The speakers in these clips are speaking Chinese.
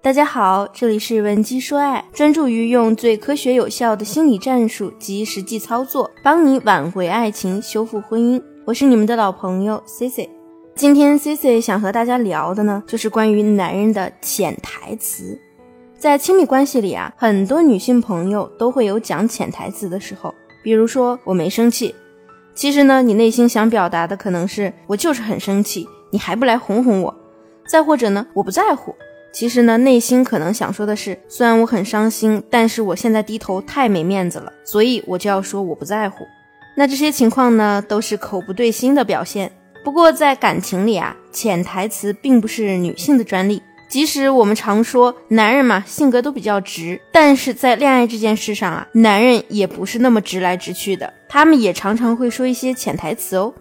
大家好，这里是文姬说爱，专注于用最科学有效的心理战术及实际操作，帮你挽回爱情，修复婚姻。我是你们的老朋友 C C。今天 C C 想和大家聊的呢，就是关于男人的潜台词。在亲密关系里啊，很多女性朋友都会有讲潜台词的时候，比如说我没生气，其实呢，你内心想表达的可能是我就是很生气，你还不来哄哄我。再或者呢，我不在乎。其实呢，内心可能想说的是，虽然我很伤心，但是我现在低头太没面子了，所以我就要说我不在乎。那这些情况呢，都是口不对心的表现。不过在感情里啊，潜台词并不是女性的专利。即使我们常说男人嘛，性格都比较直，但是在恋爱这件事上啊，男人也不是那么直来直去的，他们也常常会说一些潜台词哦。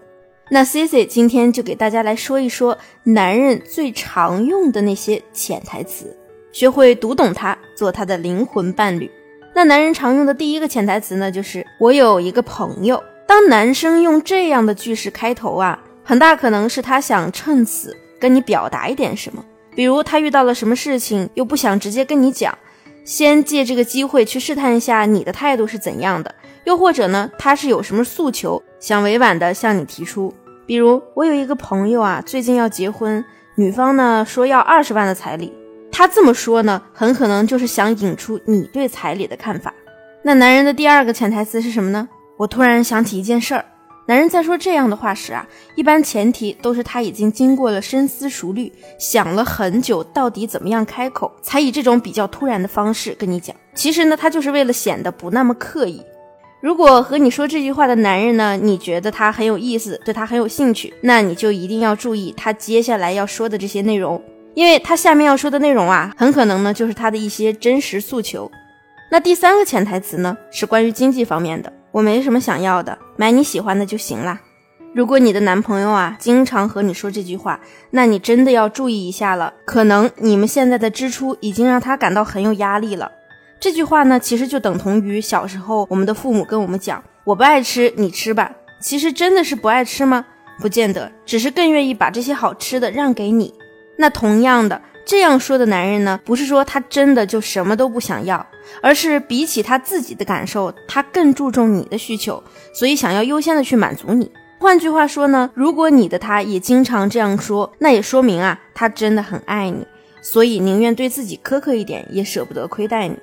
那 C C 今天就给大家来说一说男人最常用的那些潜台词，学会读懂他，做他的灵魂伴侣。那男人常用的第一个潜台词呢，就是我有一个朋友。当男生用这样的句式开头啊，很大可能是他想趁此跟你表达一点什么，比如他遇到了什么事情，又不想直接跟你讲，先借这个机会去试探一下你的态度是怎样的。又或者呢，他是有什么诉求，想委婉的向你提出。比如，我有一个朋友啊，最近要结婚，女方呢说要二十万的彩礼。他这么说呢，很可能就是想引出你对彩礼的看法。那男人的第二个潜台词是什么呢？我突然想起一件事儿。男人在说这样的话时啊，一般前提都是他已经经过了深思熟虑，想了很久，到底怎么样开口，才以这种比较突然的方式跟你讲。其实呢，他就是为了显得不那么刻意。如果和你说这句话的男人呢，你觉得他很有意思，对他很有兴趣，那你就一定要注意他接下来要说的这些内容，因为他下面要说的内容啊，很可能呢就是他的一些真实诉求。那第三个潜台词呢，是关于经济方面的，我没什么想要的，买你喜欢的就行啦。如果你的男朋友啊经常和你说这句话，那你真的要注意一下了，可能你们现在的支出已经让他感到很有压力了。这句话呢，其实就等同于小时候我们的父母跟我们讲：“我不爱吃，你吃吧。”其实真的是不爱吃吗？不见得，只是更愿意把这些好吃的让给你。那同样的，这样说的男人呢，不是说他真的就什么都不想要，而是比起他自己的感受，他更注重你的需求，所以想要优先的去满足你。换句话说呢，如果你的他也经常这样说，那也说明啊，他真的很爱你，所以宁愿对自己苛刻一点，也舍不得亏待你。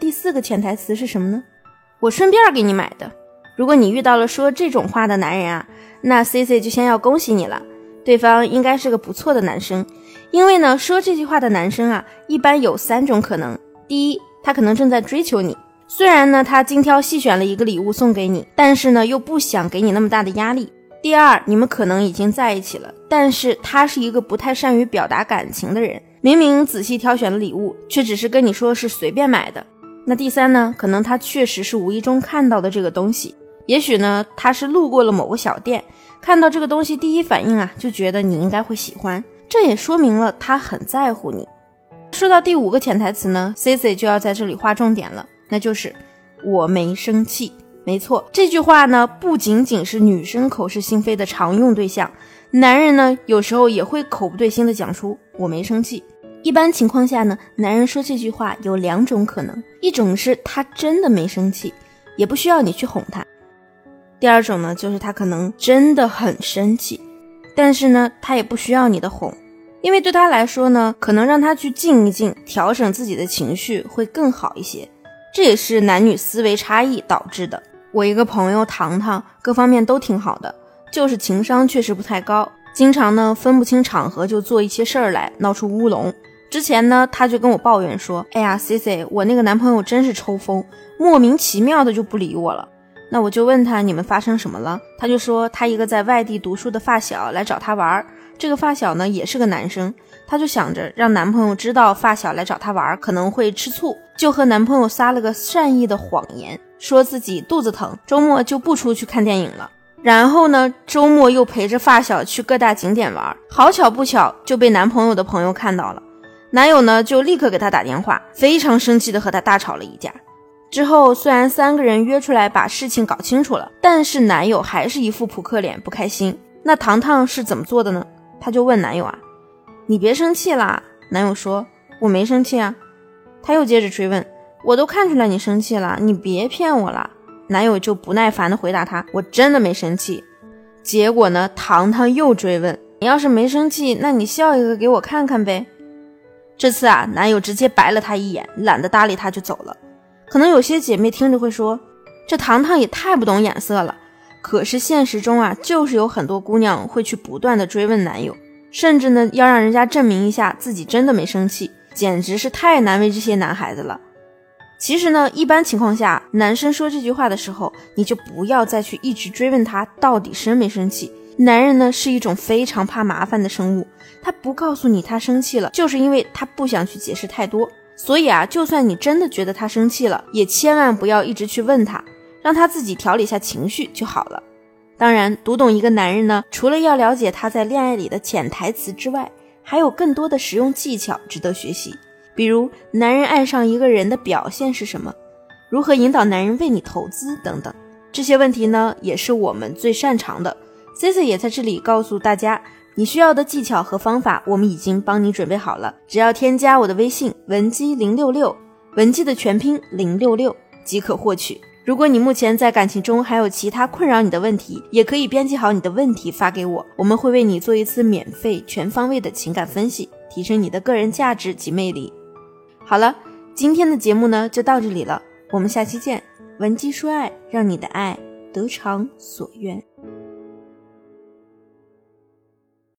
第四个潜台词是什么呢？我顺便给你买的。如果你遇到了说这种话的男人啊，那 C C 就先要恭喜你了，对方应该是个不错的男生。因为呢，说这句话的男生啊，一般有三种可能：第一，他可能正在追求你，虽然呢他精挑细选了一个礼物送给你，但是呢又不想给你那么大的压力；第二，你们可能已经在一起了，但是他是一个不太善于表达感情的人，明明仔细挑选了礼物，却只是跟你说是随便买的。那第三呢？可能他确实是无意中看到的这个东西，也许呢，他是路过了某个小店，看到这个东西，第一反应啊，就觉得你应该会喜欢，这也说明了他很在乎你。说到第五个潜台词呢，Cici 就要在这里划重点了，那就是我没生气。没错，这句话呢，不仅仅是女生口是心非的常用对象，男人呢，有时候也会口不对心的讲出我没生气。一般情况下呢，男人说这句话有两种可能：一种是他真的没生气，也不需要你去哄他；第二种呢，就是他可能真的很生气，但是呢，他也不需要你的哄，因为对他来说呢，可能让他去静一静，调整自己的情绪会更好一些。这也是男女思维差异导致的。我一个朋友糖糖，各方面都挺好的，就是情商确实不太高，经常呢分不清场合就做一些事儿来，闹出乌龙。之前呢，他就跟我抱怨说：“哎呀，C C，我那个男朋友真是抽风，莫名其妙的就不理我了。”那我就问他：“你们发生什么了？”他就说：“他一个在外地读书的发小来找他玩，这个发小呢也是个男生，他就想着让男朋友知道发小来找他玩可能会吃醋，就和男朋友撒了个善意的谎言，说自己肚子疼，周末就不出去看电影了。然后呢，周末又陪着发小去各大景点玩，好巧不巧就被男朋友的朋友看到了。”男友呢，就立刻给她打电话，非常生气的和她大吵了一架。之后虽然三个人约出来把事情搞清楚了，但是男友还是一副扑克脸，不开心。那糖糖是怎么做的呢？她就问男友啊：“你别生气啦。”男友说：“我没生气啊。他又接着追问：“我都看出来你生气了，你别骗我了。”男友就不耐烦地回答他：“我真的没生气。”结果呢，糖糖又追问：“你要是没生气，那你笑一个给我看看呗。”这次啊，男友直接白了她一眼，懒得搭理她就走了。可能有些姐妹听着会说：“这糖糖也太不懂眼色了。”可是现实中啊，就是有很多姑娘会去不断的追问男友，甚至呢要让人家证明一下自己真的没生气，简直是太难为这些男孩子了。其实呢，一般情况下，男生说这句话的时候，你就不要再去一直追问他到底生没生气。男人呢是一种非常怕麻烦的生物，他不告诉你他生气了，就是因为他不想去解释太多。所以啊，就算你真的觉得他生气了，也千万不要一直去问他，让他自己调理下情绪就好了。当然，读懂一个男人呢，除了要了解他在恋爱里的潜台词之外，还有更多的实用技巧值得学习。比如，男人爱上一个人的表现是什么？如何引导男人为你投资等等，这些问题呢，也是我们最擅长的。Cici 也在这里告诉大家，你需要的技巧和方法，我们已经帮你准备好了。只要添加我的微信文姬零六六，文姬的全拼零六六即可获取。如果你目前在感情中还有其他困扰你的问题，也可以编辑好你的问题发给我，我们会为你做一次免费、全方位的情感分析，提升你的个人价值及魅力。好了，今天的节目呢就到这里了，我们下期见。文姬说爱，让你的爱得偿所愿。